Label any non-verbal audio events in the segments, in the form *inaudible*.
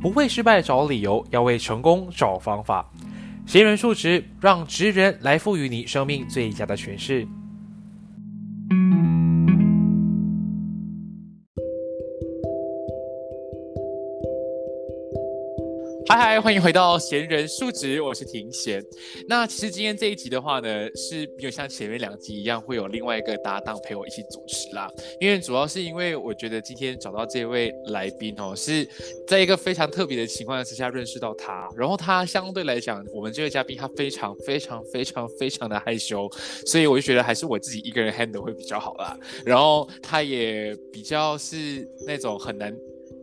不为失败找理由，要为成功找方法。行人数值，让职人来赋予你生命最佳的诠释。嗨嗨，欢迎回到闲人述职，我是庭贤。那其实今天这一集的话呢，是没有像前面两集一样会有另外一个搭档陪我一起主持啦。因为主要是因为我觉得今天找到这位来宾哦，是在一个非常特别的情况之下认识到他。然后他相对来讲，我们这位嘉宾他非常非常非常非常的害羞，所以我就觉得还是我自己一个人 handle 会比较好啦。然后他也比较是那种很难。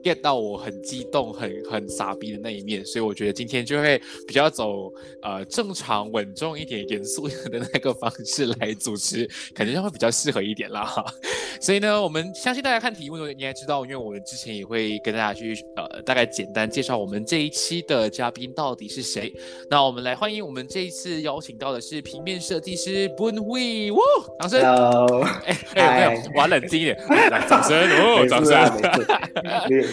Get 到我很激动、很很傻逼的那一面，所以我觉得今天就会比较走呃正常、稳重一点、严肃的那个方式来主持，可能就会比较适合一点啦。哈。所以呢，我们相信大家看题目，应该知道，因为我们之前也会跟大家去呃大概简单介绍我们这一期的嘉宾到底是谁。那我们来欢迎我们这一次邀请到的是平面设计师 b o n w e 哇，掌声！Hello，哎，没有，我要冷静一点，来掌声哦，掌声。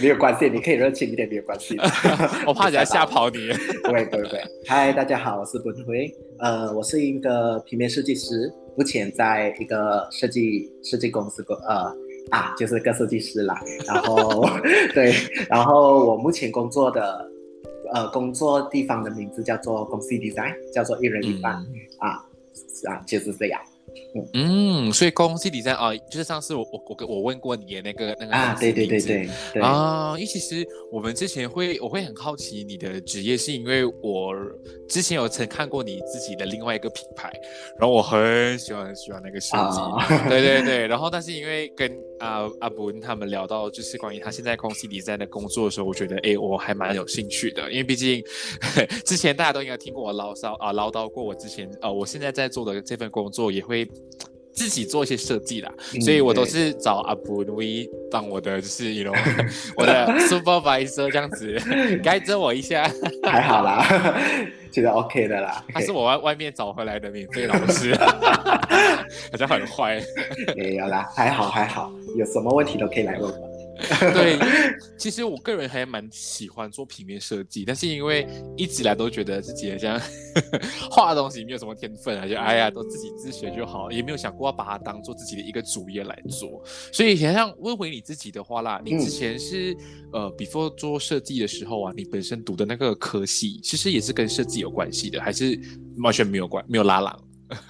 没有关系，你可以热情一点，没有关系。*laughs* 我怕人家吓跑你。不会不会不会。嗨，大家好，我是本辉。呃，我是一个平面设计师，目前在一个设计设计公司工，呃啊，就是个设计师啦。然后 *laughs* 对，然后我目前工作的呃工作地方的名字叫做公司 design，叫做一人一半啊啊，就是这样。嗯，所以公司底下啊，就是上次我我我我问过你的那个那个啊，对对对对啊，因为其实我们之前会我会很好奇你的职业，是因为我之前有曾看过你自己的另外一个品牌，然后我很喜欢很喜欢那个设计，对对对，然后但是因为跟啊阿文他们聊到就是关于他现在公司底下的工作的时候，我觉得哎我还蛮有兴趣的，因为毕竟之前大家都应该听过我唠叨啊唠叨过我之前呃我现在在做的这份工作也会。自己做一些设计啦，所以我都是找阿布努伊当我的，就是你 know *laughs* 我的 supervisor 这样子，*laughs* *laughs* 该着我一下，还好啦，觉得 OK 的啦。他是我外外面找回来的免费老师，*laughs* 好像很坏。没有啦，还好还好，有什么问题都可以来问我。*laughs* 对，其实我个人还蛮喜欢做平面设计，但是因为一直来都觉得自己好像 *laughs* 画东西没有什么天分啊，就哎呀，都自己自学就好，也没有想过要把它当做自己的一个主业来做。所以，想想问回你自己的话啦，你之前是呃，before 做设计的时候啊，你本身读的那个科系，其实也是跟设计有关系的，还是完全没有关，没有拉郎？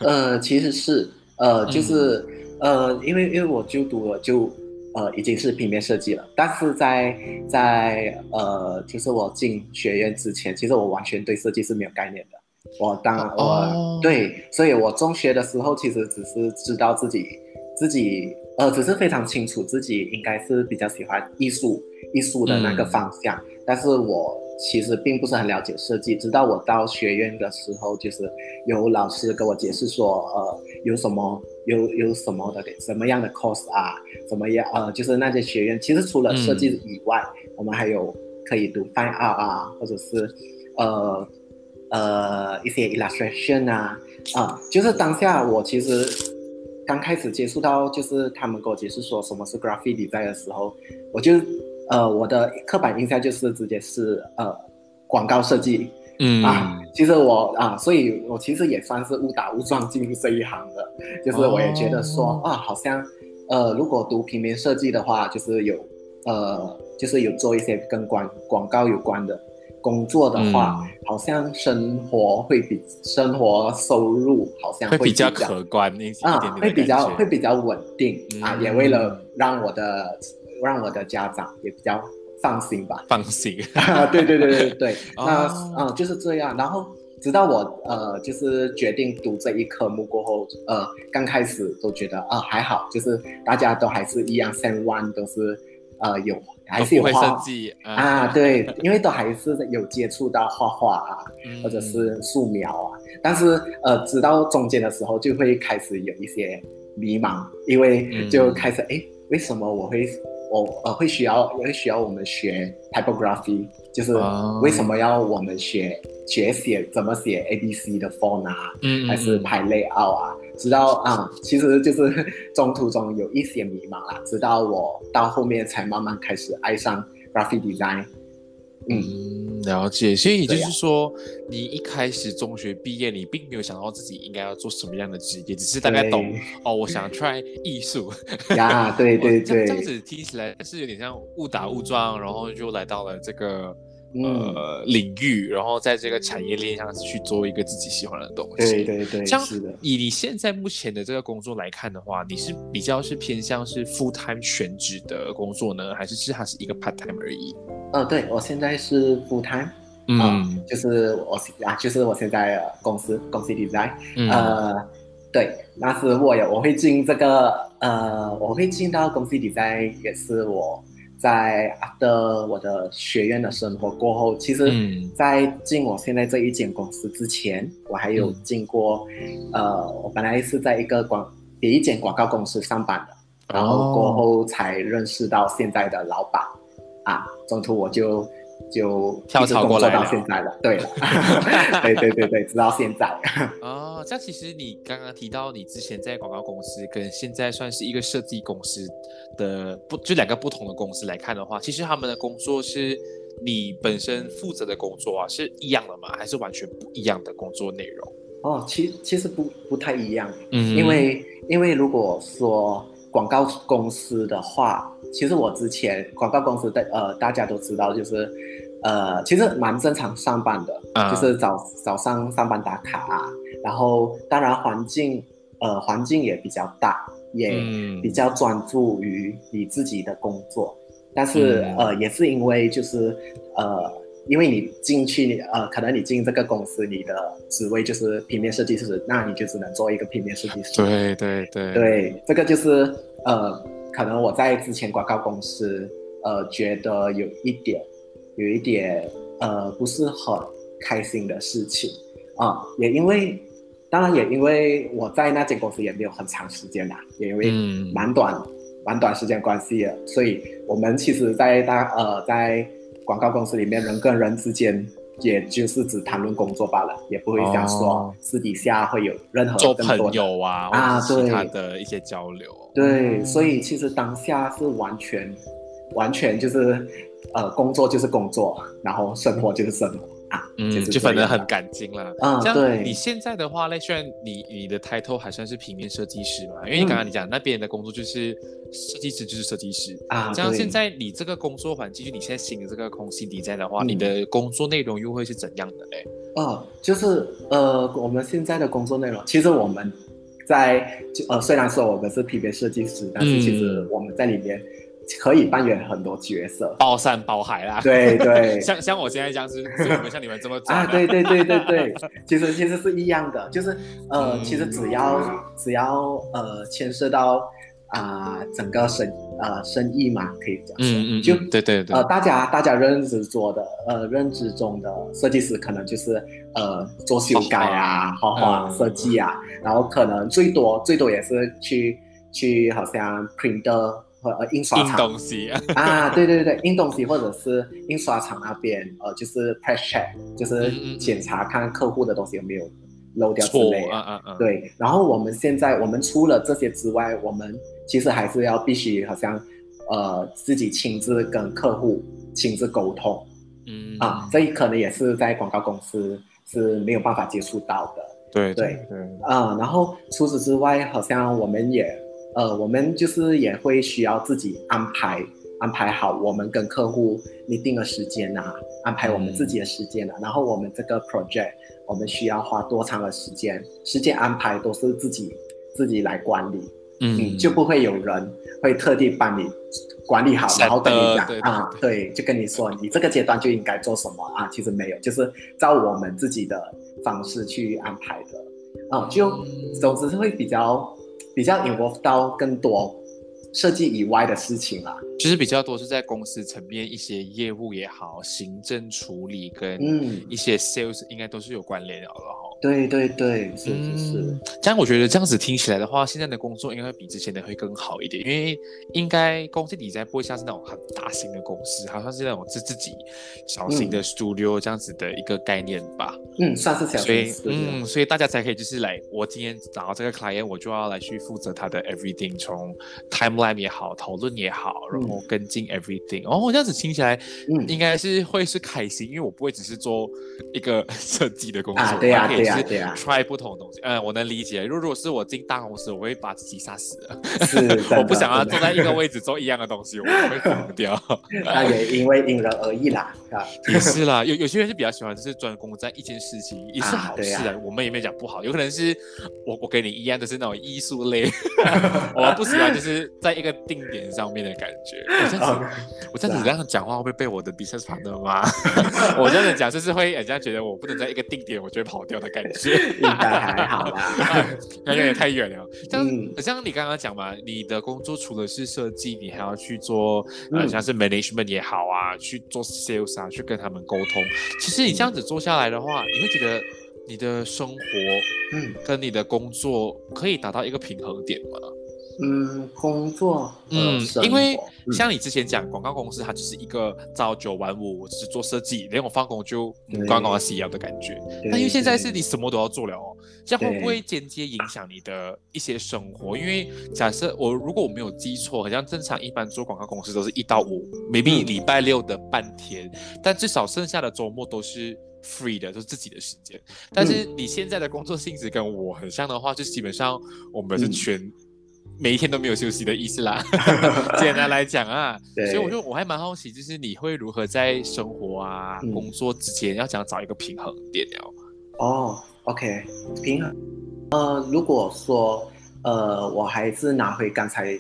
呃，其实是呃，就是呃，因为因为我就读了就。呃，已经是平面设计了，但是在在呃，就是我进学院之前，其实我完全对设计是没有概念的。我当我对，所以我中学的时候其实只是知道自己自己呃，只是非常清楚自己应该是比较喜欢艺术艺术的那个方向，但是我。其实并不是很了解设计，直到我到学院的时候，就是有老师跟我解释说，呃，有什么有有什么的什么样的 course 啊，怎么样呃，就是那些学院，其实除了设计以外，我们还有可以读 fine art 啊，或者是呃呃一些 illustration 啊啊，就是当下我其实刚开始接触到，就是他们跟我解释说什么是 graphic design 的时候，我就呃我的刻板印象就是直接是呃广告设计。嗯。啊，其实我啊，所以我其实也算是误打误撞进入这一行的，就是我也觉得说、啊，好像呃，如果读平面设计的话，就是有呃，就是有做一些跟广广告有关的工作的话，嗯。好像生活会比生活收入好像会比较较可观一一点啊，会比较会比较稳定、啊，嗯也为了让我的让我的家长也比较放心吧。放心。啊，对对对对。对，*laughs* 那哦嗯就是这样。然后直到我呃就是决定读这一科目过后，呃刚开始都觉得啊还好，就是大家都还是一样，Sem One 都是呃有还是有会画设计啊，对，因为都还是有接触到画画啊，嗯。或者是素描啊，但是呃，直到中间的时候就会开始有一些迷茫，因为嗯。就开始哎、为什么我会我呃会需要会需要我们学 typography，就是哦。为什么要我们学学写怎么写 A B C 的 font 啊，嗯还是排 layout 啊，直到啊、其实就是 *laughs* 中途中有一些迷茫啦，直到我到后面才慢慢开始爱上 graphic design，嗯。嗯，了解。所以也就是说，你一开始中学毕业，你并没有想到自己应该要做什么样的职业，只是大概懂哦，我想 try 艺术。呀，*laughs* 对对对哦这样子听起来是有点像误打误撞，然后就来到了这个嗯，呃领域，然后在这个产业链上去做一个自己喜欢的东西。对对对，的，以你现在目前的这个工作来看的话，你是比较是偏向是 full time 全职的工作呢，还是是它是一个 part time 而已？呃，对我现在是 full time，啊就是我啊，就是我现在的公司公司 design，嗯。呃，对，那是我有我会进这个呃，我会进到公司 design，也是我在 after 我的学院的生活过后，其实嗯，在进我现在这一间公司之前，我还有嗯进过，呃，我本来是在一个广别一间广告公司上班的，然后过哦后才认识到现在的老板，啊，中途我就就跳槽过来了现在了，对了，*laughs* 对对对对，直到现在，*laughs* 哦，这样其实你刚刚提到你之前在广告公司跟现在算是一个设计公司的不就两个不同的公司来看的话，其实他们的工作是你本身负责的工作啊是一样的吗？还是完全不一样的工作内容？哦，其其实不不太一样，嗯因为因为如果说广告公司的话，其实我之前广告公司的呃大家都知道，就是呃其实蛮正常上班的，啊就是早早上上班打卡啊，然后当然环境呃环境也比较大，也嗯比较专注于你自己的工作，但是、嗯呃也是因为就是呃。因为你进去，呃，可能你进这个公司，你的职位就是平面设计师，那你就只能做一个平面设计师。对对对对，这个就是呃，可能我在之前广告公司，呃，觉得有一点，有一点呃，不是很开心的事情啊、也因为，当然也因为我在那间公司也没有很长时间啦，也因为嗯蛮短、蛮短时间关系的，所以我们其实在大呃在广告公司里面，人跟人之间。也就是只谈论工作罢了，也不会想说哦。私底下会有任何做朋友啊，啊其他的一些交流。对，所以其实当下是完全，完全就是，呃，工作就是工作，然后生活就是生活啊，嗯，就是就分得很这样的干净啦。啊像对你现在的话嘞，虽然你你的 title 还算是平面设计师嘛，因为你嗯刚刚你讲那边的工作就是设计师就是设计师。啊，这样现在你这个工作环境，就你现在新的这个空心底在的话，嗯你的工作内容又会是怎样的嘞？哦，就是呃，我们现在的工作内容，其实我们在就呃，虽然说我们是平面设计师，但是其实嗯我们在里面可以扮演很多角色。包山包海啦。对对。*laughs* 像像我现在这样是，我们像你们这么 *laughs* 啊，对对对对对，*laughs* 其实其实是一样的，就是呃，嗯。其实只要只要呃牵涉到啊、整个生呃生意嘛，可以讲说，嗯嗯，就嗯对对对。呃，大家大家认知做的呃认知中的设计师，可能就是呃做修改啊、画画。嗯。设计啊，然后可能最多最多也是去去好像 printer 和呃印刷印厂东西。啊，*laughs* 啊，对对对，印东西或者是印刷厂那边，呃，就是 press check，就是检查看客户的东西有没有漏掉之类的。啊啊啊，对，然后我们现在我们除了这些之外，我们其实还是要必须好像呃自己亲自跟客户亲自沟通。嗯。啊，这可能也是在广告公司是没有办法接触到的。对对。对，啊、然后除此之外，好像我们也呃，我们就是也会需要自己安排安排好我们跟客户拟定的时间啊，安排我们自己的时间啊，然后我们这个 project 我们需要花多长的时间，时间安排都是自己自己来管理，嗯，就不会有人会特地帮你管理好，然后跟你讲啊，对，就跟你说你这个阶段就应该做什么啊，其实没有，就是照我们自己的方式去安排的，啊，就嗯。总之是会比较比较 involve 到更多设计以外的事情啦，其实比较多是在公司层面一些业务也好，行政处理跟嗯，一些 sales 应该都是有关联的了哈。对对对，是是是嗯，这样我觉得这样子听起来的话，现在的工作应该会比之前的会更好一点，因为应该公司底在不会像是那种很大型的公司，好像是那种是自己小型的 studio 这样子的一个概念吧。嗯，算是小所以嗯，所以大家才可以就是来，我今天找到这个 client，我就要来去负责他的 everything，从 timeline 也好，讨论也好，然后跟进 everything。哦，这样子听起来嗯应该是会是开心，因为我不会只是做一个 *laughs* 设计的工作，啊对呀我还可以 try 不同的东西。嗯，我能理解。如果如果是我进大公司，我会把自己杀死的。是 *laughs* 我不想要坐在一个位置做一样的东西，我会疯掉。*laughs* 那也因为因人而异啦，啊，*laughs* 也是啦，有有些人是比较喜欢，就是专攻在一件事情，也是好事啊。我们也没讲不好，有可能是我我跟你一样的是那种艺术类，*laughs* 我不喜欢就是在一个定点上面的感觉。我这样子，*laughs* 我这样子这样讲话会不会被我的 business partner 骂？我这样子讲就是会人家觉得我不能在一个定点，我就会跑掉的感觉。应该还好吧，那有点太远了。像、嗯像你刚刚讲嘛，你的工作除了是设计，你还要去做呃嗯像是 management 也好啊，去做 sales 啊，去跟他们沟通。其实你这样子做下来的话，你会觉得你的生活嗯跟你的工作可以达到一个平衡点吗？嗯，工作嗯，因为像你之前讲，广告公司它就是一个朝九晚五，我只是做设计，连我放工就嗯对刚是一样的感觉。对但因为现在是你什么都要做了哦，这样会不会间接影响你的一些生活？因为假设我如果我没有记错，好像正常一般做广告公司都是一到五，maybe 嗯礼拜六的半天，但至少剩下的周末都是 free 的，就是自己的时间。但是嗯你现在的工作性质跟我很像的话，就基本上我们是嗯全。每一天都没有休息的意思啦，*laughs* 简单来讲啊，对所以我就我还蛮好奇，就是你会如何在生活啊、嗯工作之间要怎样找一个平衡点了？哦，OK，平衡。呃，如果说呃，我还是拿回刚才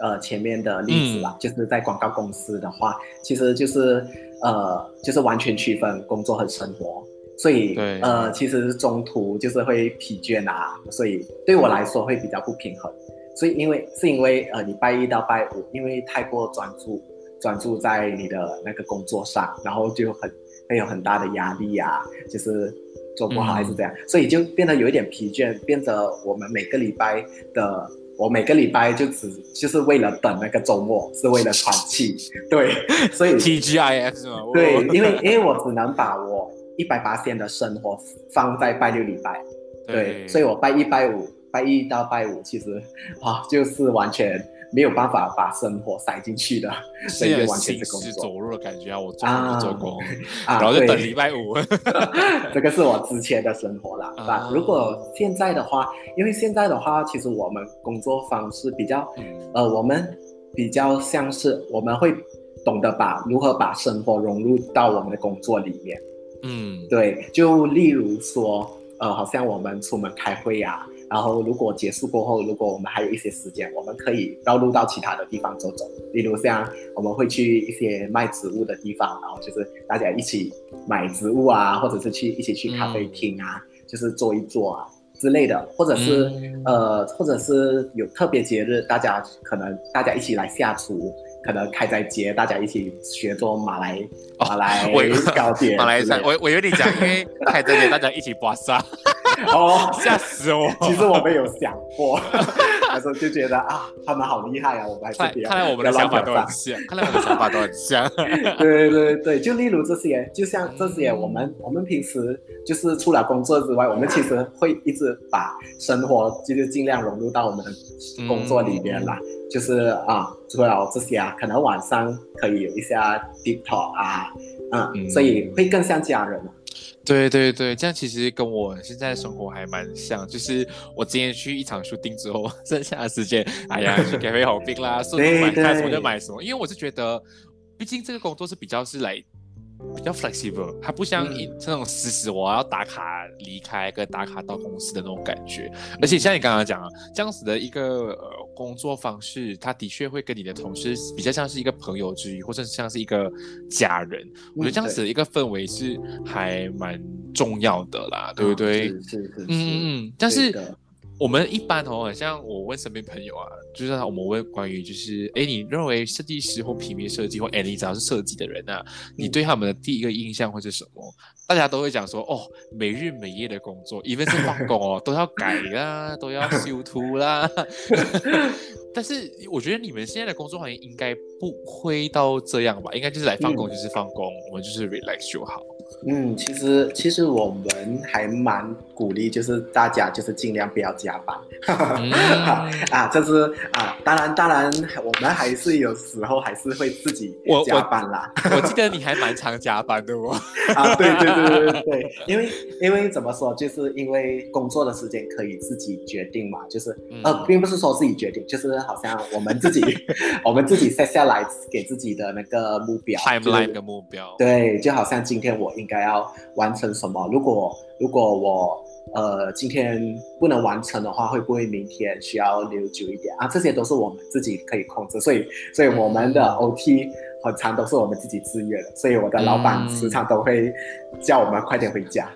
呃前面的例子啦，就是在广告公司的话，其实就是呃，就是完全区分工作和生活。所以对呃，其实中途就是会疲倦啊，所以对我来说会比较不平衡。所以因为是因为呃，你拜一到拜五，因为太过专注专注在你的那个工作上，然后就很会有很大的压力啊，就是做不好嗯还是这样，所以就变得有一点疲倦，变得我们每个礼拜的，我每个礼拜就只就是为了等那个周末，是为了喘气，对，*laughs* 所以 TGIF 是吗？对，因为因为我只能把我一百八天的生活放在拜六礼拜，对，所以我拜一拜五，拜一到拜五其实啊就是完全没有办法把生活塞进去的，所以完全是工作走路的感觉啊！我做工做工，啊，然后就对等礼拜五。*laughs* 这个是我之前的生活啦。啊啊，如果现在的话，因为现在的话，其实我们工作方式比较，嗯呃，我们比较像是我们会懂得把如何把生活融入到我们的工作里面。嗯，对，就例如说，呃，好像我们出门开会呀、然后如果结束过后，如果我们还有一些时间，我们可以绕路到其他的地方走走，例如像我们会去一些卖植物的地方，然后就是大家一起买植物啊，或者是去一起去咖啡厅啊，就是坐一坐啊之类的，或者是、嗯呃，或者是有特别节日，大家可能大家一起来下厨。可能开斋节，大家一起学做马来、哦马来糕点马来菜，我我以为你讲，因为开这里大家一起刮痧，*laughs* 哦，*laughs* 吓死我！其实我没有想过，*laughs* 那时候就觉得啊，他们好厉害啊，我们还是看来我们的想法都很像，*laughs* 看来我们的想法都很像。对对对，就例如这些，就像这些，我们我们平时就是除了工作之外，我们其实会一直把生活就是尽量融入到我们的工作里边啦，就是啊，除了这些啊，可能晚上可以有一下 deep talk 啊，嗯，嗯。所以会更像家人啊。对对对，这样其实跟我现在生活还蛮像，就是我今天去一场书店之后，*laughs* 剩下的时间，哎呀，去咖啡好拼啦，*laughs* 顺便买什么就买什么，因为我是觉得，毕竟这个工作是比较是来。比较 flexible，它不像嗯一这种死死我要打卡离开跟打卡到公司的那种感觉，而且像你刚刚讲啊，这样子的一个呃工作方式，它的确会跟你的同事比较像是一个朋友之一，或者像是一个家人。我觉得这样子的一个氛围是还蛮重要的啦，对不对？是是是是，嗯。但是我们一般哦，好像我问身边朋友啊，就是我们问关于就是，哎，你认为设计师或平面设计或哎，你只要是设计的人啊，你对他们的第一个印象会是什么？大家都会讲说，哦，每日每夜的工作，even 是放工哦，都要改啦，*laughs* 都要修图啦。*laughs* 但是我觉得你们现在的工作环境应该不会到这样吧？应该就是来放工就是放工，我们就是 relax 就好。嗯，其实其实我们还蛮鼓励，就是大家就是尽量不要加班。嗯 *laughs* 啊，这是啊，当然当然，我们还是有时候还是会自己加班啦。*laughs* 我记得你还蛮常加班的哦。*laughs* 啊，对对对对对对，因为因为怎么说，就是因为工作的时间可以自己决定嘛，就是嗯呃，并不是说自己决定，就是好像我们自己我们自己 set 下来给自己的那个目标 timeline 的目标。对，就好像今天我应该要完成什么，如果如果我呃今天不能完成的话，会不会明天需要留久一点啊？这些都是我们自己可以控制，所以所以我们的 OT 很长都是我们自己自愿的，所以我的老板嗯时常都会叫我们快点回家。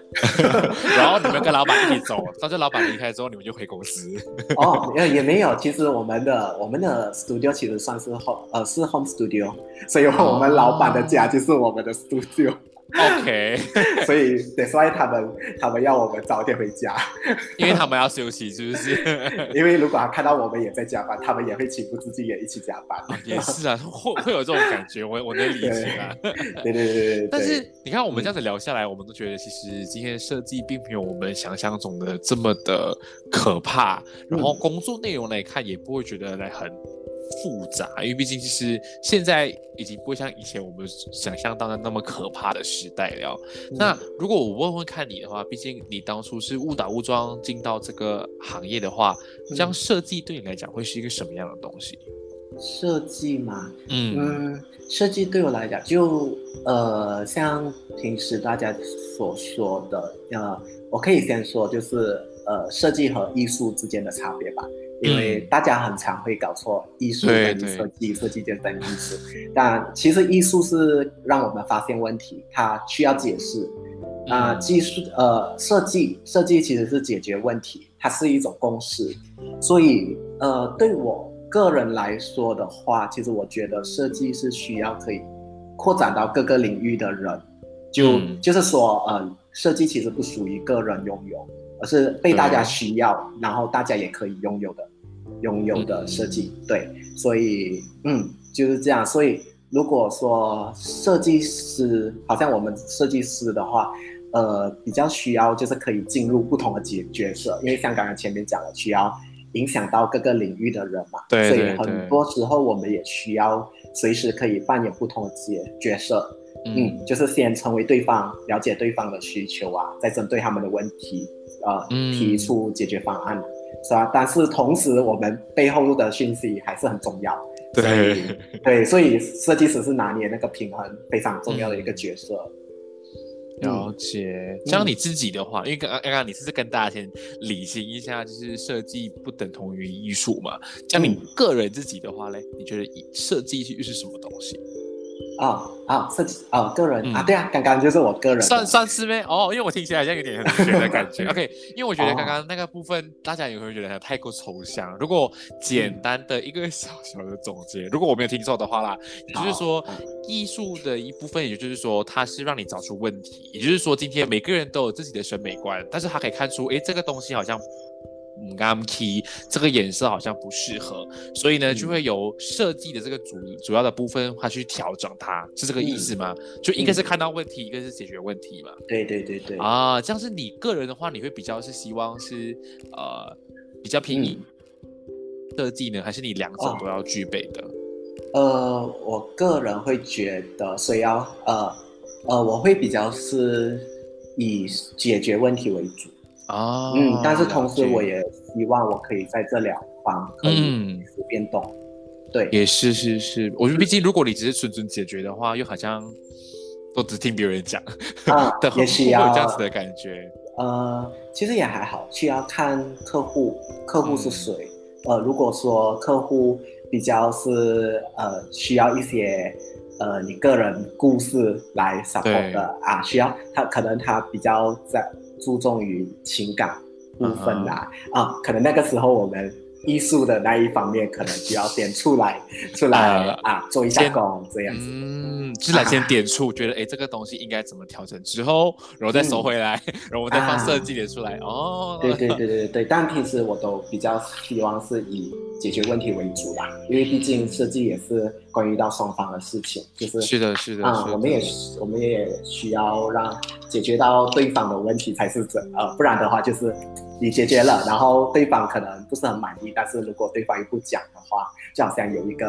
*laughs* 然后你们跟老板一起走，但是老板离开之后，你们就回公司。哦，也也没有，其实我们的我们的 studio 其实算是 home 呃是 home studio，所以我们老板的家就是我们的 studio。OK，*laughs* 所以 that's why 他们他们要我们早点回家，*laughs* 因为他们要休息，是不是？*laughs* 因为如果他看到我们也在加班，他们也会情不自禁也一起加班。也是啊，会会有这种感觉，我我能理解啊。对对对对对。但是你看，我们这样子聊下来，我们都觉得其实今天设计并没有我们想象中的这么的可怕，然后工作内容来看也不会觉得来很复杂，因为毕竟就是现在已经不会像以前我们想象当的那么可怕的时代了。那如果我问问看你的话，毕竟你当初是误打误撞进到这个行业的话，这样设计对你来讲会是一个什么样的东西？设计嘛，嗯嗯，设计对我来讲，就呃，像平时大家所说的，呃，我可以先说，就是呃，设计和艺术之间的差别吧。因为大家很常会搞错艺术跟设计，设计就等于艺术。但其实艺术是让我们发现问题，它需要解释。啊、嗯技术呃，设计设计其实是解决问题，它是一种公式。所以呃，对我个人来说的话，其实我觉得设计是需要可以扩展到各个领域的人。就、嗯就是说，呃，设计其实不属于个人拥有，而是被大家需要，然后大家也可以拥有的拥有的设计。对，所以嗯，就是这样。所以如果说设计师，好像我们设计师的话，呃，比较需要就是可以进入不同的角角色，因为像刚刚前面讲的，需要影响到各个领域的人嘛，所以对。对对很多时候我们也需要随时可以扮演不同的角角色，嗯，就是先成为对方，了解对方的需求啊，再针对他们的问题，呃，嗯提出解决方案，是吧？但是同时，我们背后的讯息还是很重要，对，对，所以设计师是拿捏那个平衡非常重要的一个角色。了解。像你自己的话，因为刚刚刚刚你是跟大家先理清一下，就是设计不等同于艺术嘛。像你个人自己的话嘞，你觉得设计又是什么东西？啊啊，设计啊，个人、嗯啊，对啊，刚刚就是我个人算算是呗哦，因为我听起来好像有点很玄的感觉。*laughs* OK，因为我觉得哦刚刚那个部分，大家也会觉得太过抽象。如果简单的一个小小的总结，如果我没有听错的话啦，也就是说艺术的一部分，也就是说，它是让你找出问题。也就是说，今天每个人都有自己的审美观，但是他可以看出，诶，这个东西好像嗯刚 key 这个颜色好像不适合，所以呢就会由设计的这个主主要的部分，它去调整它，是这个意思吗？就一个是看到问题，一个是解决问题嘛。对对对对。啊，这样是你个人的话，你会比较是希望是呃比较便宜设计呢，还是你两种都要具备的？呃，我个人会觉得，所以要呃呃，我会比较是以解决问题为主啊。嗯，但是同时我也希望我可以在这两方可以变动。对，也是是是，我觉得毕竟如果你只是纯纯解决的话，又好像都只听别人讲啊，*laughs* 也需要这样子的感觉。呃，其实也还好，需要看客户，客户是谁。呃，如果说客户。比较是呃需要一些呃你个人故事来 support 的啊，需要他可能他比较在注重于情感部分啦啊，可能那个时候我们。艺术的那一方面，可能就要点出来，出来啊，做一下工这样子。嗯，就来先点出，觉得哎，这个东西应该怎么调整之后，然后再收回来，*laughs* 然后我再放设计点出来。哦，对对对对对。但平时我都比较希望是以解决问题为主啦，因为毕竟设计也是关于到双方的事情，就是是的，是的啊，我们也我们也需要让解决到对方的问题才是真，呃，不然的话就是。你解决了，然后对方可能不是很满意，但是如果对方又不讲的话，就好像有一个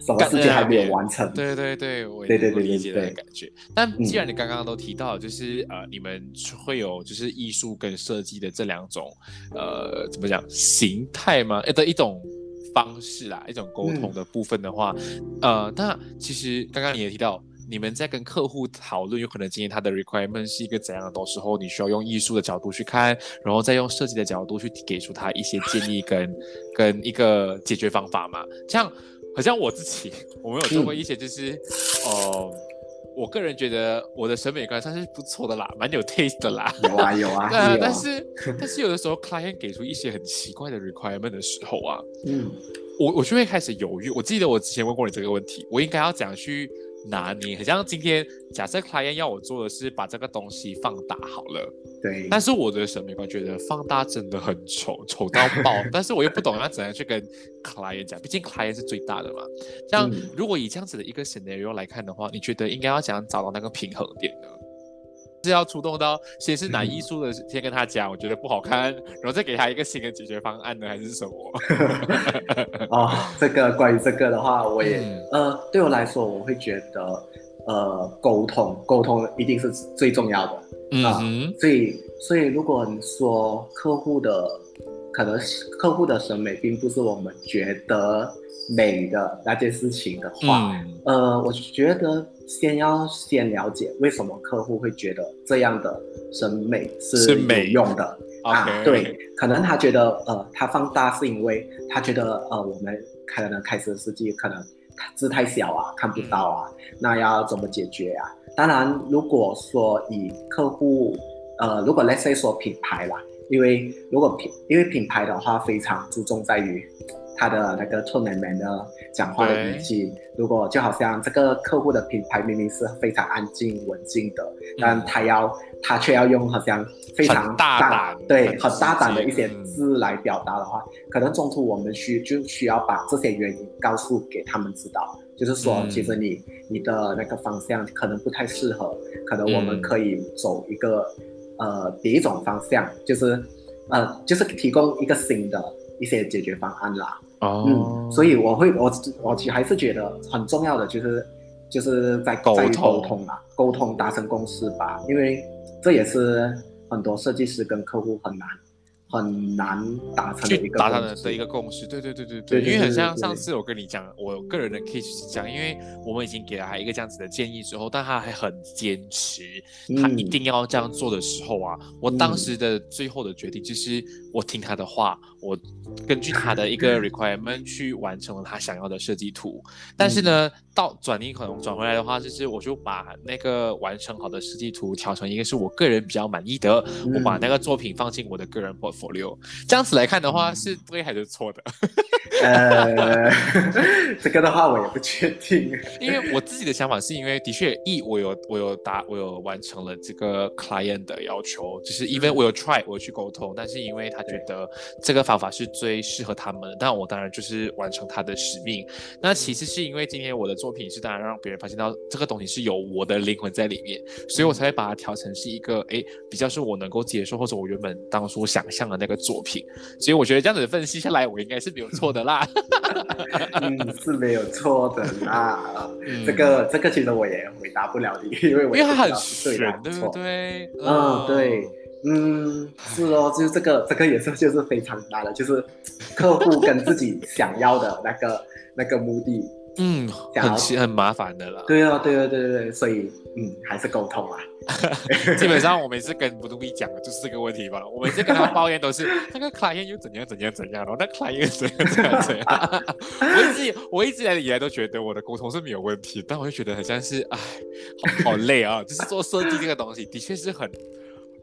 什么事情还没有完成。对对对，我对对对理解的感觉。但既然你刚刚都提到，就是呃，你们会有就是艺术跟设计的这两种呃，怎么讲形态吗？的一种方式啦，一种沟通的部分的话，呃，那其实刚刚你也提到。你们在跟客户讨论，有可能今天他的 requirement 是一个怎样的时候，你需要用艺术的角度去看，然后再用设计的角度去给出他一些建议跟 *laughs* 跟一个解决方法嘛？这样好像我自己，我们有做过一些，就是哦，我个人觉得我的审美观算是不错的啦，蛮有 taste 的啦。*laughs* 有啊 *laughs* 有啊。对啊，但是但是有的时候 client 给出一些很奇怪的 requirement 的时候啊，嗯，我我就会开始犹豫。我记得我之前问过你这个问题，我应该要怎样去？拿捏，很像今天假设 client 要我做的是把这个东西放大好了，对。但是我的审美观觉得放大真的很丑，丑到爆。*laughs* 但是我又不懂要怎样去跟 client 讲，毕竟 client 是最大的嘛。像如果以这样子的一个 scenario 来看的话，你觉得应该要怎样找到那个平衡点呢？是要出动到先是拿艺术的先跟他讲，我觉得不好看，然后再给他一个新的解决方案呢，还是什么？*laughs* 哦，这个关于这个的话，我也呃，对我来说，我会觉得呃，沟通沟通一定是最重要的。嗯，所以所以如果你说客户的可能客户的审美并不是我们觉得美的那件事情的话，呃，我觉得。先要先了解为什么客户会觉得这样的审美是美用的啊？对，可能他觉得呃，他放大是因为他觉得呃，我们可能开始设计可能字太小啊，看不到啊，那要怎么解决啊？当然，如果说以客户呃，如果 let's say 说品牌啦，因为如果品因为品牌的话非常注重在于。他的那个 tone and manner 讲话的语气，如果就好像这个客户的品牌明明是非常安静文静的，但他要他却要用好像非常大胆对很大胆的一些字来表达的话，可能中途我们需就需要把这些原因告诉给他们知道，就是说其实你你的那个方向可能不太适合，可能我们可以走一个呃别一种方向，就是呃就是提供一个新的一些解决方案啦。嗯，所以我会，我我其实还是觉得很重要的，就是就是在沟通啊，沟通达成共识吧，因为这也是很多设计师跟客户很难。很难达成的一个达成的的一个共识，对对对对对，因为很像上次我跟你讲，我个人的 case 是讲，因为我们已经给了他一个这样子的建议之后，但他还很坚持，他一定要这样做的时候啊，我当时的最后的决定就是我听他的话，我根据他的 *laughs* 一个 requirement 去完成了他想要的设计图，但是呢，到转移可能转回来的话，就是我就把那个完成好的设计图调成一个是我个人比较满意的，我把那个作品放进我的个人 p o portfolio。这样子来看的话，是对还是错的？*laughs* 呃，这个的话我也不确定，因为我自己的想法是因为的确一我有我有达我有完成了这个 client 的要求，就是 even 我有 try 我去沟通，但是因为他觉得这个方法是最适合他们的，但我当然就是完成他的使命。那其实是因为今天我的作品是当然让别人发现到这个东西是有我的灵魂在里面，所以我才会把它调成是一个哎比较是我能够接受或者我原本当初想象的那个作品。所以我觉得这样子分析下来，我应该是没有错的啦。*laughs* 嗯，是没有错的啦。这个这个其实我也回答不了你，因为因为它很玄，对不对？嗯，对，嗯，是哦，就是这个这个也是就是非常大的，就是客户跟自己想要的那个那个目的。嗯，很很麻烦的了。对啊，对啊，对对对，所以嗯，还是沟通啊。*laughs* 基本上我每次跟不东一讲的就是这个问题吧。我每次跟他抱怨都是 *laughs* 那个 client 又怎样怎样怎样，然后那 client 又怎样怎样怎样。*laughs* 我一直我一直以来都觉得我的沟通是没有问题，但我就觉得好像是哎，好好累啊。就是做设计这个东西，的确是很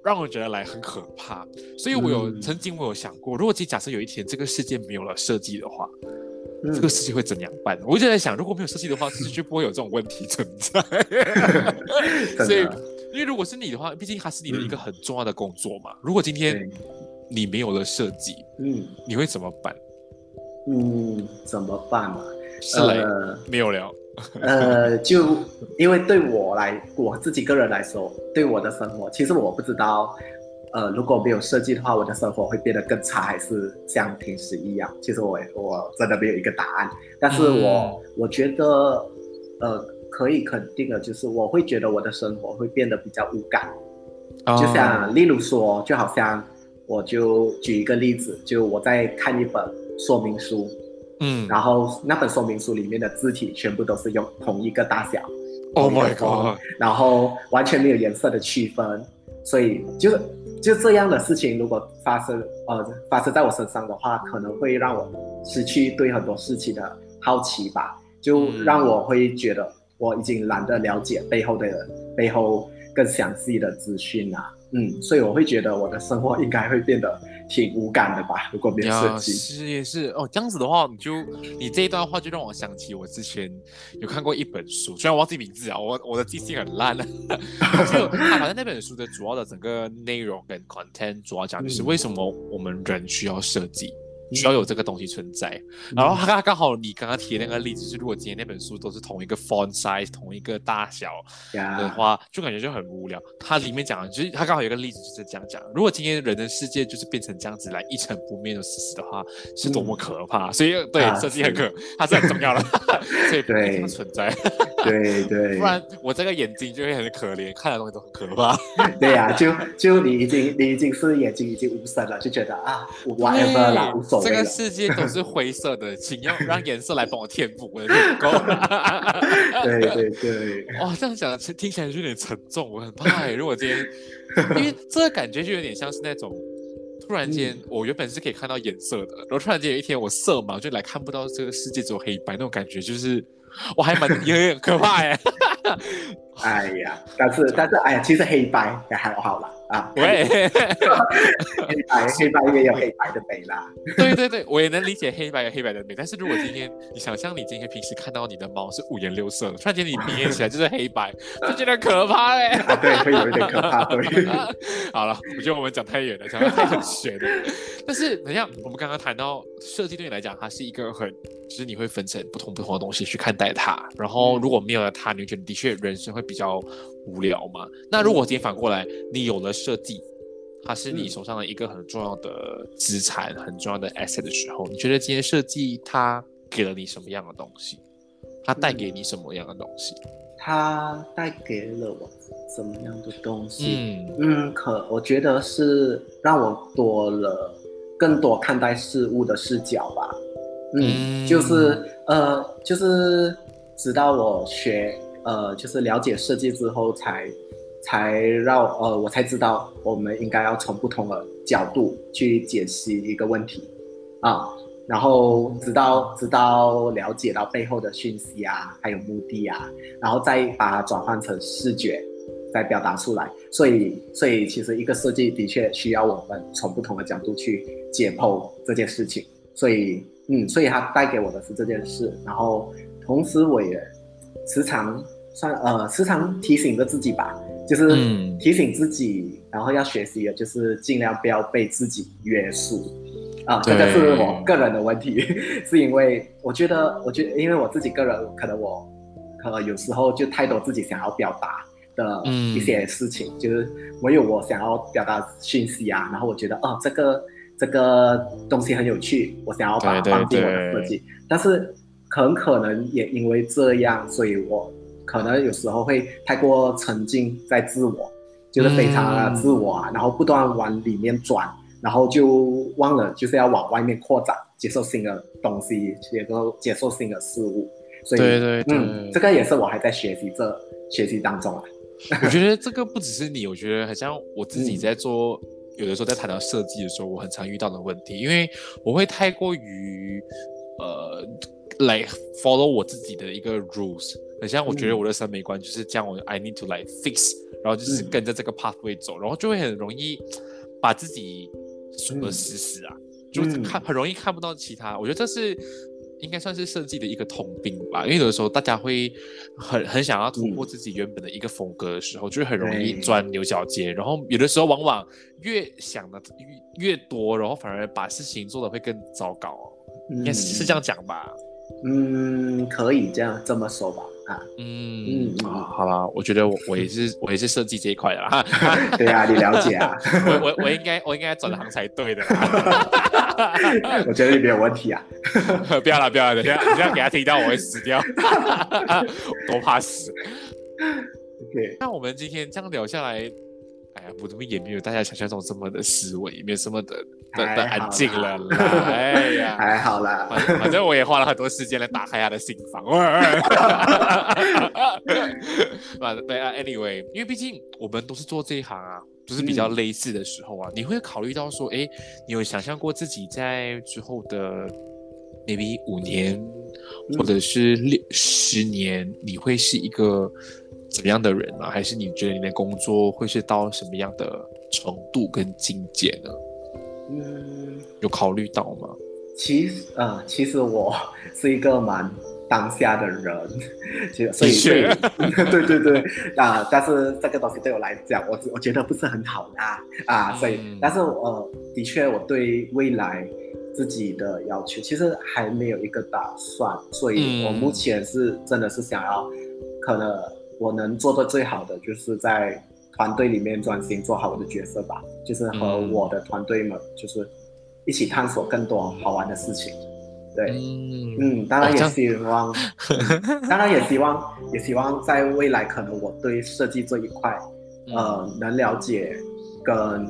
让我觉得来很可怕。所以我有曾经我有想过，如果假设有一天这个世界没有了设计的话。这个世界会怎样办？我就在想，如果没有设计的话，其实就不会有这种问题存在。所以，因为如果是你的话，毕竟它是你的一个很重要的工作嘛。如果今天你没有了设计，嗯，你会怎么办？嗯，怎么办嘛？是嘞，没有了。呃，就因为对我来，我自己个人来说，对我的生活，其实我不知道。呃，如果没有设计的话，我的生活会变得更差，还是像平时一样？其实我我真的没有一个答案。但是我我觉得，呃，可以肯定的就是，我会觉得我的生活会变得比较无感。就像例如说，就好像我就举一个例子，就我在看一本说明书，嗯，然后那本说明书里面的字体全部都是用同一个大小，Oh my god，然后完全没有颜色的区分，所以就。就这样的事情，如果发生，呃，发生在我身上的话，可能会让我失去对很多事情的好奇吧，就让我会觉得我已经懒得了解背后的背后更详细的资讯了。嗯，所以我会觉得我的生活应该会变得挺无感的吧。如果没有设计，是也是哦。这样子的话，你就你这一段话就让我想起我之前有看过一本书，虽然我忘记名字啊，我我的记性很烂了。*laughs* 就他好像那本书的主要的整个内容跟 content 主要讲就是为什么我们人需要设计。需要有这个东西存在，然后他刚好你刚刚提那个例子是，如果今天那本书都是同一个 font size、同一个大小的话，就感觉就很无聊。它里面讲，就是他刚好有个例子就是这样讲：如果今天人的世界就是变成这样子来一成不变的事实的话，是多么可怕！所以对设计很可，它是很重要的，*laughs* 所以不能存在。对对，不然我这个眼睛就会很可怜，看的东西都很可怕。*laughs* 对呀，就就你已经你已经是眼睛已经无神了，就觉得啊，whatever 啦，无所谓。这个世界都是灰色的，请要让颜色来帮我填补，我的不够。*laughs* 对对对，哇，这样讲听起来就有点沉重，我很怕。如果今天，因为这个感觉就有点像是那种突然间，我原本是可以看到颜色的，然后突然间有一天我色盲，就来看不到这个世界只有黑白那种感觉，就是。我还蛮有点可怕哎，哎呀，但是 *laughs* 但是哎呀，其实黑白也还好啦啊。喂，黑白 *laughs* 黑白也有黑白的美啦。对对对，我也能理解黑白有黑白的美。但是如果今天你想象你今天平时看到你的猫是五颜六色的，突然间你明眼起来就是黑白，就觉得可怕嘞。*laughs* 啊，对，会有一点可怕。对，好了，我觉得我们讲太远了，讲太很玄了。但是等一下我们刚刚谈到设计对你来讲，它是一个很。就是你会分成不同不同的东西去看待它，然后如果没有了它，你觉得的确人生会比较无聊嘛？那如果今天反过来，你有了设计，它是你手上的一个很重要的资产、很重要的 asset 的时候，你觉得今天设计它给了你什么样的东西？它带给你什么样的东西？它带给了我什么样的东西？嗯嗯，可我觉得是让我多了更多看待事物的视角吧。嗯，就是呃，就是直到我学呃，就是了解设计之后，才才让呃，我才知道我们应该要从不同的角度去解析一个问题啊，然后直到直到了解到背后的讯息啊，还有目的啊，然后再把它转换成视觉，再表达出来。所以，所以其实一个设计的确需要我们从不同的角度去解剖这件事情。所以，嗯，所以它带给我的是这件事。然后，同时我也时常算呃时常提醒着自己吧，就是提醒自己，然后要学习的就是尽量不要被自己约束。啊，这个是我个人的问题，*laughs* 是因为我觉得，我觉得，因为我自己个人，可能我，呃，有时候就太多自己想要表达的一些事情，就是我有我想要表达讯息啊，然后我觉得，哦，这个这个东西很有趣，我想要把它放进我的设计，但是很可能也因为这样，所以我可能有时候会太过沉浸在自我，就是非常的自我啊，然后不断往里面转。然后就忘了，就是要往外面扩展，接受新的东西，接受接受新的事物。所以，对对对，嗯，这个也是我还在学习这学习当中啊。我觉得这个不只是你，我觉得好像我自己在做，有的时候在谈到设计的时候，我很常遇到的问题，因为我会太过于呃来 follow 我自己的一个 rules，很像我觉得我的审美观就是这样，我 I need to like fix，然后就是跟着这个 pathway 走，然后就会很容易把自己。锁得死死啊，就是看很容易看不到其他。我觉得这是应该算是设计的一个通病吧，因为有的时候大家会很很想要突破自己原本的一个风格的时候，就是很容易钻牛角尖。然后有的时候往往越想的越越多，然后反而把事情做的会更糟糕。应该是是这样讲吧？嗯，可以这样这么说吧。啊，嗯嗯啊，好了，我觉得我我也是 *laughs* 我也是设计这一块的啦。*laughs* *laughs* 对啊，你了解啊。我我我应该我应该转行才对的。我觉得你没有问题啊。不要了不要了，等下等下给他听到我会死掉。多怕死。OK，那我们今天这样聊下来。哎呀，我怎么也没有大家想象中这么的思维，也没有这么的的的安静了。*laughs* 哎呀，还好啦，反正我也花了很多时间来打开他的心房。*laughs* 对啊，Anyway，因为毕竟我们都是做这一行啊，就是比较类似的时候啊，你会考虑到说，哎，你有想象过自己在之后的 maybe 五年，或者是六十年，你会是一个？怎么样的人呢？还是你觉得你的工作会是到什么样的程度跟境界呢？嗯，有考虑到吗？其实，呃，其实我是一个蛮当下的人，*laughs* 其实所以，*laughs* 对对对啊，但是这个东西对我来讲，我我觉得不是很好的啊，所以，但是呃，的确，我对未来自己的要求其实还没有一个打算，所以我目前是真的是想要可能。我能做的最好的，就是在团队里面专心做好我的角色吧，就是和我的团队们，就是一起探索更多好玩的事情。对，嗯，当然也希望，*laughs* 当然也希望，也希望在未来可能我对设计这一块，呃，能了解更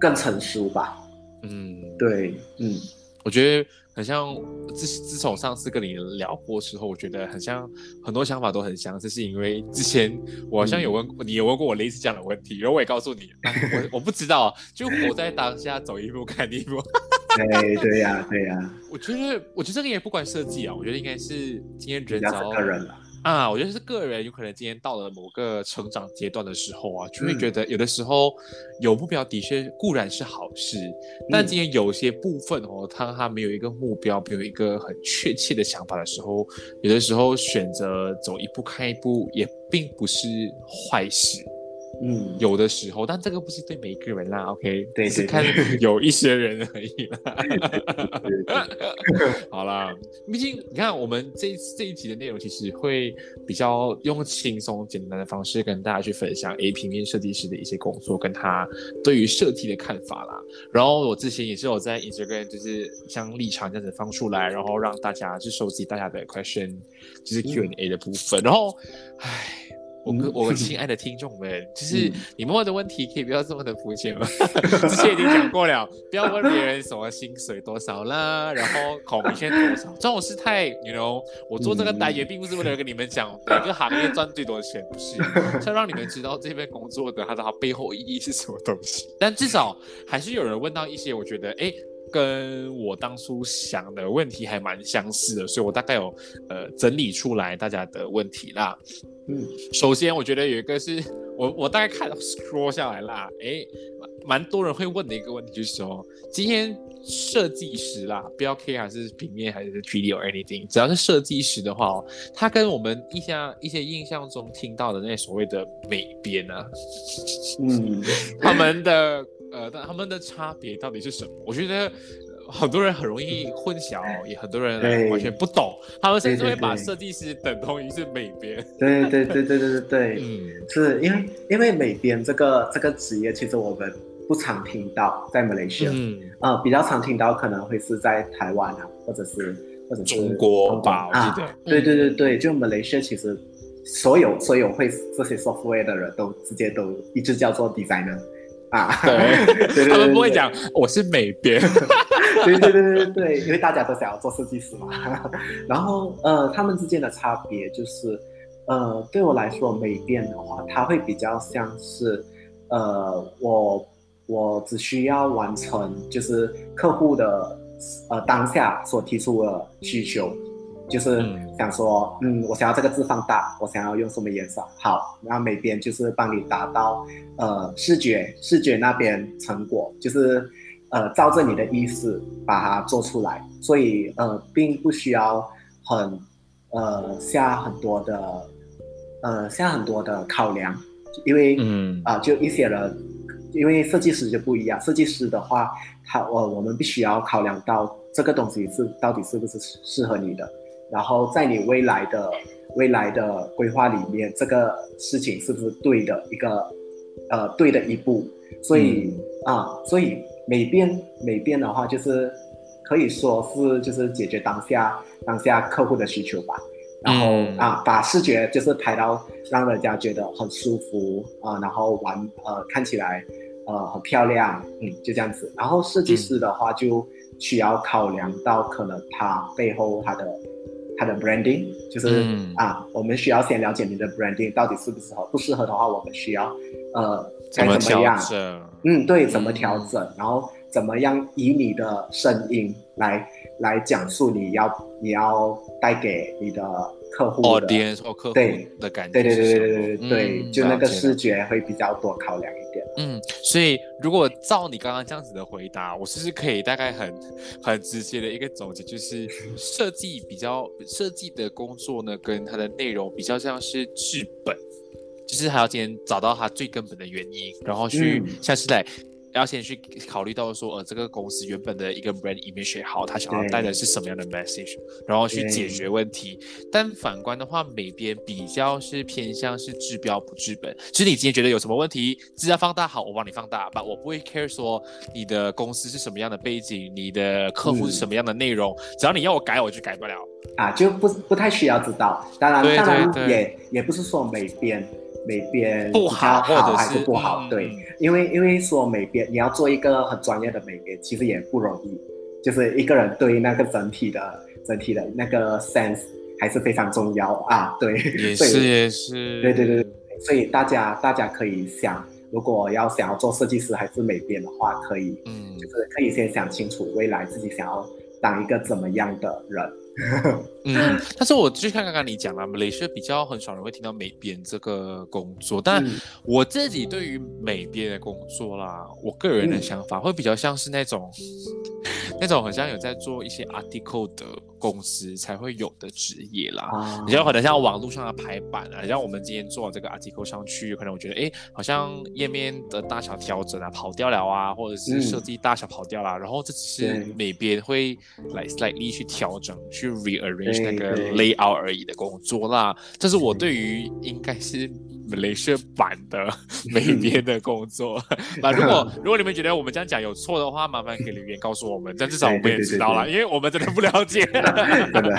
更成熟吧。嗯，对，嗯，我觉得。很像自自从上次跟你聊过之后，我觉得很像很多想法都很相似，是因为之前我好像有问你有问过我类似这样的问题，然后我也告诉你，我我不知道，就活在当下，走一步看一步。*laughs* 对对呀对呀，我觉得我觉得这个也不关设计啊，我觉得应该是今天人找个人了。啊，我觉得是个人有可能今天到了某个成长阶段的时候啊，就会觉得有的时候有目标的确固然是好事，但今天有些部分哦，他他没有一个目标，没有一个很确切的想法的时候，有的时候选择走一步看一步也并不是坏事。嗯，有的时候，但这个不是对每一个人啦，OK，对，是看 *laughs* 有一些人而已啦。*laughs* 好啦，毕竟你看，我们这这一集的内容其实会比较用轻松简单的方式跟大家去分享 A 平面设计师的一些工作，跟他对于设计的看法啦。然后我之前也是有在 Instagram 就是像立场这样子放出来，然后让大家去收集大家的 question，就是 Q&A 的部分。然后，唉。我我亲爱的听众们，*laughs* 就是你们问的问题可以不要这么的肤浅吗？之前已经讲过了，*laughs* 不要问别人什么薪水多少啦，然后考明天多少，这种事太，you know，我做这个单元并不是为了跟你们讲哪个行业赚最多钱，不是，*laughs* 是让你们知道这份工作的它的背后意义是什么东西。但至少还是有人问到一些，我觉得哎。跟我当初想的问题还蛮相似的，所以我大概有呃整理出来大家的问题啦。嗯，首先我觉得有一个是我我大概看 scroll 下来啦，哎，蛮多人会问的一个问题就是说，今天设计师啦，不要 K 还是平面还是 3D or anything，只要是设计师的话哦，他跟我们一些一些印象中听到的那所谓的美编啊，嗯，他们的呃，但他们的差别到底是什么？我觉得。很多人很容易混淆，也很多人完全不懂，他们甚至会把设计师等同于是美编。对对对对对对对，嗯，是因为因为美编这个这个职业，其实我们不常听到在马来西亚，嗯，呃，比较常听到可能会是在台湾啊，或者是或者是中国吧，啊，对对对对，就马来西亚其实所有所有会这些 software 的人都直接都一直叫做 designer。啊，*laughs* 对，他们不会讲我是美编，对对对对对因为大家都想要做设计师嘛。*laughs* 然后呃，他们之间的差别就是，呃，对我来说，美编的话，它会比较像是，呃，我我只需要完成就是客户的呃当下所提出的需求。就是想说，嗯，我想要这个字放大，我想要用什么颜色？好，然后美编就是帮你达到，呃，视觉视觉那边成果，就是呃，照着你的意思把它做出来。所以呃，并不需要很呃下很多的呃下很多的考量，因为嗯啊，就一些人，因为设计师就不一样，设计师的话，他我我们必须要考量到这个东西是到底是不是适合你的。然后在你未来的未来的规划里面，这个事情是不是对的一个呃对的一步？所以啊，所以美变美变的话，就是可以说是就是解决当下当下客户的需求吧。然后啊，把视觉就是拍到让人家觉得很舒服啊，然后玩呃看起来呃很漂亮，嗯，就这样子。然后设计师的话就需要考量到可能他背后他的。它的 branding 就是啊，我们需要先了解你的 branding 到底适不适合，不适合的话，我们需要呃该怎么样？嗯，对，怎么调整？然后怎么样以你的声音来来讲述你要你要带给你的客户的对的感觉？对对对对对对对，就那个视觉会比较多考量一点。嗯，所以如果照你刚刚这样子的回答，我是不是可以大概很很直接的一个总结，就是设计比较设计的工作呢，跟它的内容比较像是治本，就是还要先找到它最根本的原因，然后去像是在。要先去考虑到说，呃，这个公司原本的一个 brand image 好，他想要带的是什么样的 message，然后去解决问题。但反观的话，美编比较是偏向是治标不治本。其实你今天觉得有什么问题，资料放大好，我帮你放大，吧，我不会 care 说你的公司是什么样的背景，你的客户是什么样的内容，只要你要我改，我就改不了。啊，就不不太需要知道。当然，当然也也不是说美编。美编不好还是不好？对，因为因为说美编，你要做一个很专业的美编，其实也不容易。就是一个人对那个整体的整体的那个 sense 还是非常重要啊。对，也是也是。对对对，所以大家大家可以想，如果要想要做设计师还是美编的话，可以，嗯，就是可以先想清楚未来自己想要当一个怎么样的人。嗯，*laughs* 但是我就像刚刚你讲了，美是比较很少人会听到美编这个工作，但我自己对于美编的工作啦，我个人的想法会比较像是那种，*laughs* 那种好像有在做一些 article 的公司才会有的职业啦。你像可能像网络上的排版啊，像我们今天做这个 article 上去，可能我觉得哎，好像页面的大小调整啊跑掉了啊，或者是设计大小跑掉了，然后这只是美编会来 slightly 去调整去。去 rearrange 那个 layout 而已的工作啦，这是我对于应该是。雷射版的 *laughs* 美编的工作，*laughs* 那如果如果你们觉得我们这样讲有错的话，麻烦可以留言告诉我们，但至少我们也知道了，因为我们真的不了解，*laughs* 真的，*laughs* 真的，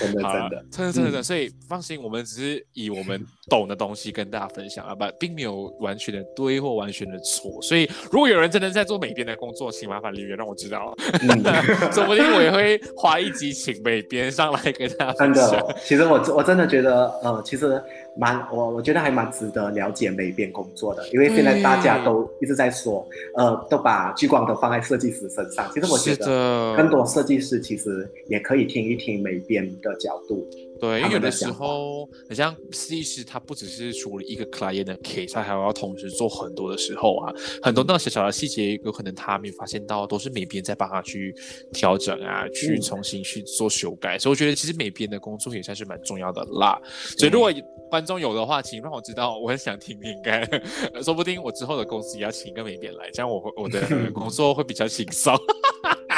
真的，真的，真的，所以放心，我们只是以我们懂的东西跟大家分享啊，不，并没有完全的对或完全的错，所以如果有人真的在做美编的工作，请麻烦留言让我知道，*laughs* 说不定我也会花一集请美编上来跟大家分享。真的，其实我我真的觉得，呃，其实。蛮我我觉得还蛮值得了解美编工作的，因为现在大家都一直在说，呃，都把聚光灯放在设计师身上。其实我觉得更多设计师其实也可以听一听美编的角度，对，因为有的时候，很像设计师，他不只是处理一个 client 的 case，他还要同时做很多的时候啊，很多那种小小的细节，有可能他没有发现到，都是美编在帮他去调整啊，去嗯重新去做修改。所以我觉得其实美编的工作也算是蛮重要的啦。所以如果观众有的话，请让我知道，我很想听听看，说不定我之后的公司也要请一个美编来，这样我会我的 *laughs* 工作会比较轻松。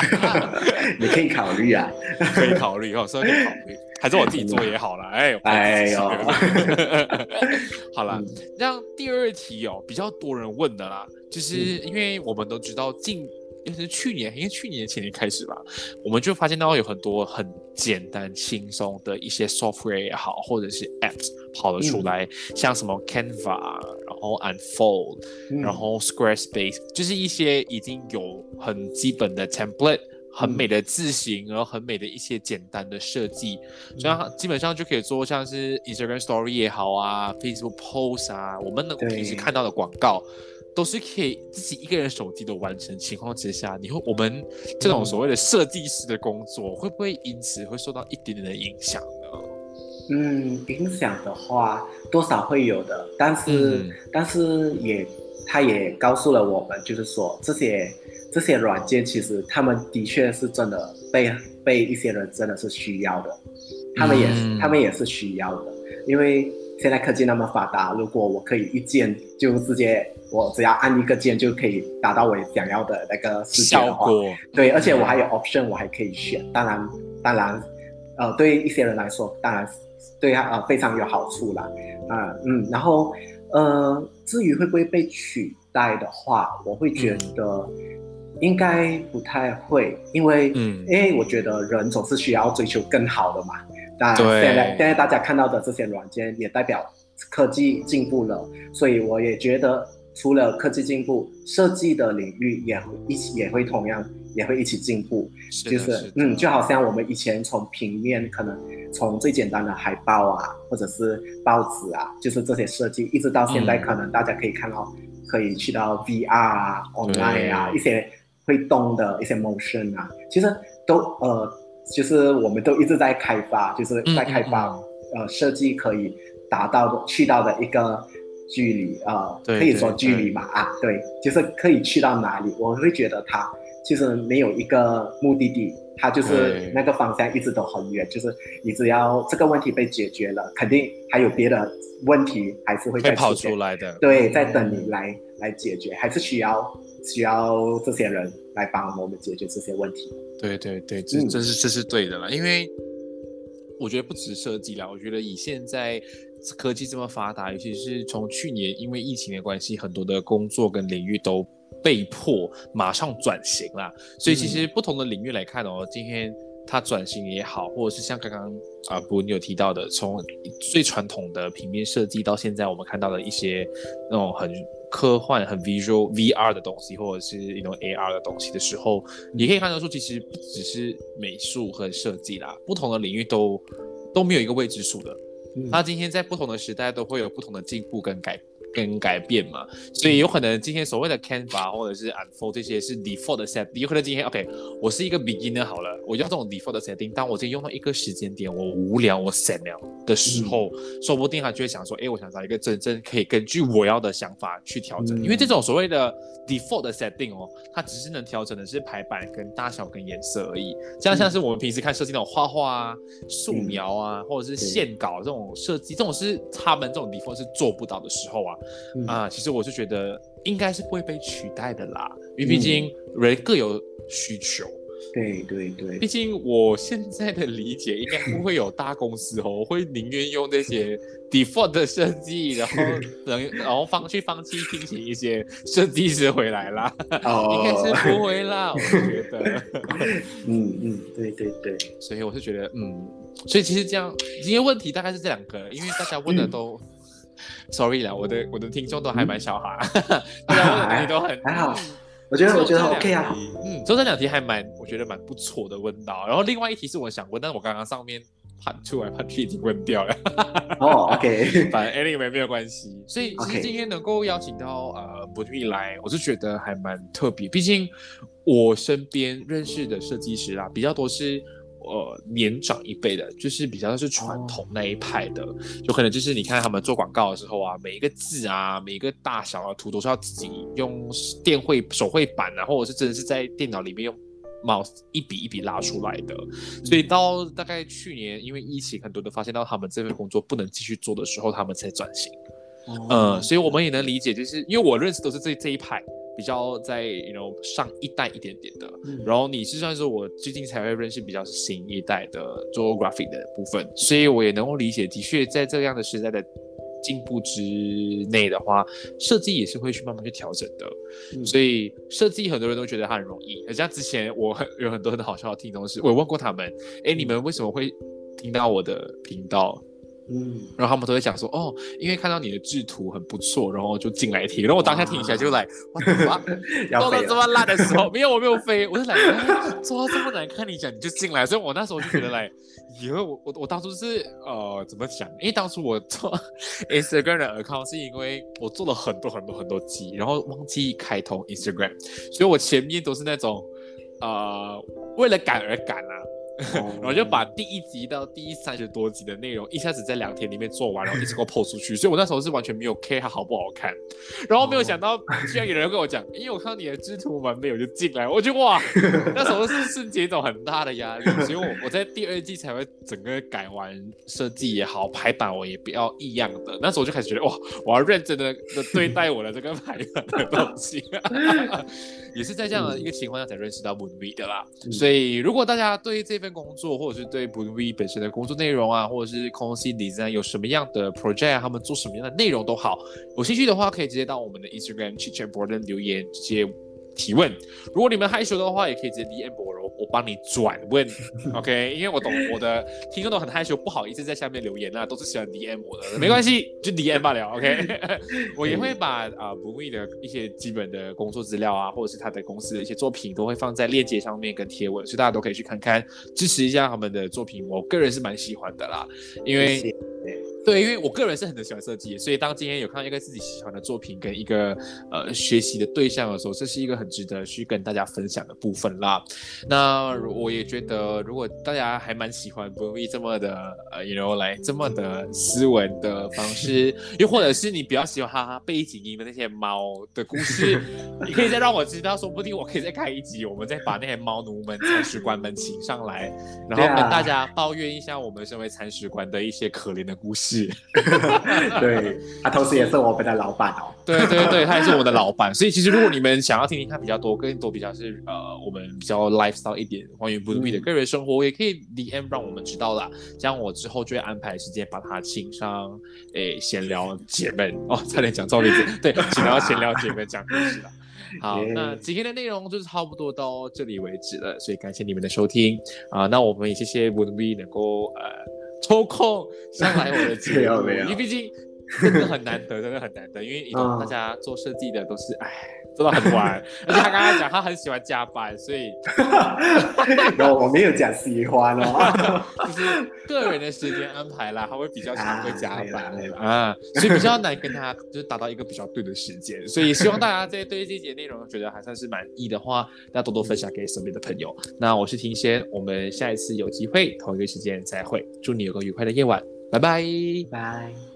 *laughs* 你可以考虑啊。可以考虑哦，所以可以考虑，还是我自己做也好啦。哎，哎呦 *laughs* 好啦那，第二题哦，比较多人问的啦，就是因为我们都知道近。也是去年，因为去年前年开始吧，我们就发现到有很多很简单轻松的一些 software 也好，或者是 apps 跑了出来，像什么 Canva，然后 Unfold，嗯。然后 Squarespace 就是一些已经有很基本的 template，很美的字型，然后很美的一些简单的设计，这样基本上就可以做像是 Instagram Story 也好啊，Facebook Post 啊，我们能对。平时看到的广告。都是可以自己一个人手机都完成情况之下，你会我们这种所谓的设计师的工作，会不会因此会受到一点点的影响呢？嗯，影响的话多少会有的，但是、嗯。但是也他也告诉了我们，就是说这些这些软件其实他们的确是真的被被一些人真的是需要的，他们也他们也是需要的，因为现在科技那么发达，如果我可以一键就直接我只要按一个键就可以达到我想要的那个世界的话，效果对，而且我还有 option，我还可以选。当然，当然，呃，对于一些人来说，当然对他呃非常有好处啦。啊、嗯，然后呃，至于会不会被取代的话，我会觉得应该不太会，因为嗯因为我觉得人总是需要追求更好的嘛。那现在现在大家看到的这些软件，也代表科技进步了，所以我也觉得，除了科技进步，设计的领域也会一起也会同样也会一起进步。是就是的。嗯，就好像我们以前从平面可能从最简单的海报啊，或者是报纸啊，就是这些设计，一直到现在嗯可能大家可以看到，可以去到 VR 啊、online 啊一些会动的一些 motion 啊，其实都呃，就是我们都一直在开发，就是在开发、嗯呃设计可以达到的去到的一个距离呃，对可以说距离嘛啊，对，就是可以去到哪里，我会觉得它其实没有一个目的地，它就是那个方向一直都很远，就是你只要这个问题被解决了，肯定还有别的问题还是会再跑再出来的，对，嗯。在等你来来解决，还是需要需要这些人来帮我们解决这些问题。对对对，这嗯这是这是对的啦，因为我觉得不止设计啦，我觉得以现在科技这么发达，尤其是从去年因为疫情的关系，很多的工作跟领域都被迫马上转型啦，所以其实不同的领域来看哦，今天。它转型也好，或者是像刚刚啊，不，你有提到的，从最传统的平面设计到现在我们看到的一些那种很科幻、很 visual VR 的东西，或者是一种 AR 的东西的时候，你可以看得出，其实不只是美术和设计啦，不同的领域都都没有一个未知数的。嗯它今天在不同的时代都会有不同的进步跟改跟改变嘛，所以有可能今天所谓的 Canva 或者是 Unfold 这些是 default 的 setting，有可能今天 OK，我是一个 beginner 好了，我要这种 default 的 setting，当我今天用到一个时间点，我无聊我 set 了的时候，说不定他就会想说，哎，我想找一个真正可以根据我要的想法去调整，嗯。因为这种所谓的 default 的 setting 哦，它只是能调整的是排版跟大小跟颜色而已，这样像是我们平时看设计那种画画啊、素描啊，或者是线稿这种设计，这种是他们这种 default 是做不到的时候啊，嗯啊，其实我是觉得应该是不会被取代的啦，因为毕竟人各有需求。对对对毕，竟我现在的理解，应该不会有大公司哦，我会宁愿用那些 default 的设计，然后 *laughs* 等然后放去放弃聘请一些设计师回来啦，*laughs* 应该是不会啦，我觉得。*laughs* 嗯嗯，对对对，所以我是觉得，嗯，所以其实这样，今天问题大概是这两个，因为大家问的都。*laughs* Sorry 啦，我的我的听众都还蛮小哈，大家问的 *laughs* 东西都很还好嗯我觉得我觉得 OK 啊，题嗯，就这两题还蛮，我觉得蛮不错的问到。然后另外一题是我想问，但是我刚刚上面判出来判题已经问掉了。*laughs* 哦，OK，反正 anyway 没有关系。所以其实今天能够邀请到呃不玉来，我是觉得还蛮特别。毕竟我身边认识的设计师啦，比较多是呃年长一辈的，就是比较是传统那一派的，就可能就是你看他们做广告的时候啊，每一个字啊，每一个大小啊图都是要自己用电绘手绘板啊，或者是真的是在电脑里面用。mouse 一笔一笔拉出来的，所以到大概去年，因为疫情，很多都发现到他们这份工作不能继续做的时候，他们才转型。嗯，所以我们也能理解，就是因为我认识都是这这一派比较在 you know 上一代一点点的，然后你是算是我最近才会认识比较新一代的做 graphic 的部分，所以我也能够理解，的确在这样的时代的。进步之内的话，设计也是会去慢慢去调整的。所以设计很多人都觉得它很容易。而像之前我有很多很好笑的听众是，我问过他们，哎，你们为什么会听到我的频道？嗯，然后他们都会讲说，哦，因为看到你的制图很不错，然后就进来听。然后我当下听起来就来，哇，*laughs* 做到这么烂的时候，没有我没有飞，我是来 *laughs* 做到这么难看，你讲你就进来。所以我那时候就觉得来，*laughs* 以为我我我当初是呃怎么讲？因为当初我做 Instagram 的 account 是因为我做了很多很多很多集，然后忘记开通 Instagram，所以我前面都是那种呃为了赶而赶啊。然后就把第一集到第三十多集的内容一下子在两天里面做完，然后一直给我 PO 出去，所以我那时候是完全没有 care 它好不好看。然后没有想到，居然有人跟我讲，因为我看到你的制图完美，我就进来。我就哇，*laughs* 那时候是瞬间一种很大的压力，所以我我在第二季才会整个改完设计也好，排版我也比较异样的。那时候我就开始觉得哇，我要认真的的对待我的这个排版的东西。*laughs* 也是在这样的一个情况下才认识到 Moonwe 的啦。所以如果大家对这份工作，或者是对 b l u e 本身的工作内容啊，或者是空心 design 有什么样的 project，他们做什么样的内容都好，有兴趣的话，可以直接到我们的 Instagram c h i c h a t Board 留言，直接。提问，如果你们害羞的话，也可以直接 DM 我，我我帮你转问，*laughs* OK？因为我懂我的听众都很害羞，不好意思在下面留言啊，都是喜欢 DM 我的，没关系，就 DM 罢了，OK？*laughs* 我也会把啊不会的一些基本的工作资料啊，或者是他的公司的一些作品，都会放在链接上面跟贴文，所以大家都可以去看看，支持一下他们的作品。我个人是蛮喜欢的啦，因为。对，因为我个人是很喜欢设计，所以当今天有看到一个自己喜欢的作品跟一个呃学习的对象的时候，这是一个很值得去跟大家分享的部分啦。那我也觉得，如果大家还蛮喜欢 o o 这么的呃，you know，来这么的斯文的方式，又或者是你比较喜欢哈背景音的那些猫的故事，你可以再让我知道，说不定我可以再开一集，我们再把那些猫奴们、铲屎官们请上来，然后跟大家抱怨一下我们身为铲屎官的一些可怜的故事。是，*laughs* 对，他同时也是我们的老板哦。*laughs* 对对对，他也是我们的老板。所以其实如果你们想要听听他比较多、更多比较是呃我们比较 lifestyle 一点关于 Bluey 的个人生活，也可以 DM 让我们知道啦。这样我之后就会安排时间把他请上诶闲聊姐妹哦，差点讲错名字。对，请到闲聊姐妹讲故事了。好，那今天的内容就是差不多到这里为止了，所以感谢你们的收听啊。那我们也谢谢 Bluey 能够呃。抽空上来我的节目，因为毕竟真的很难得，真的很难得。因为大家做设计的都是，哎，做到很晚。而且他刚刚讲他很喜欢加班，所以，*laughs* 我我没有讲喜欢哦，*laughs* 就是个人的时间安排啦，他会比较常会加班啊，所以比较难跟他就是达到一个比较对的时间。所以希望大家在对这节内容觉得还算是满意的话，要多多分享给身边的朋友。那我是庭先，我们下一次有机会同一个时间再会，祝你有个愉快的夜晚，拜拜，拜。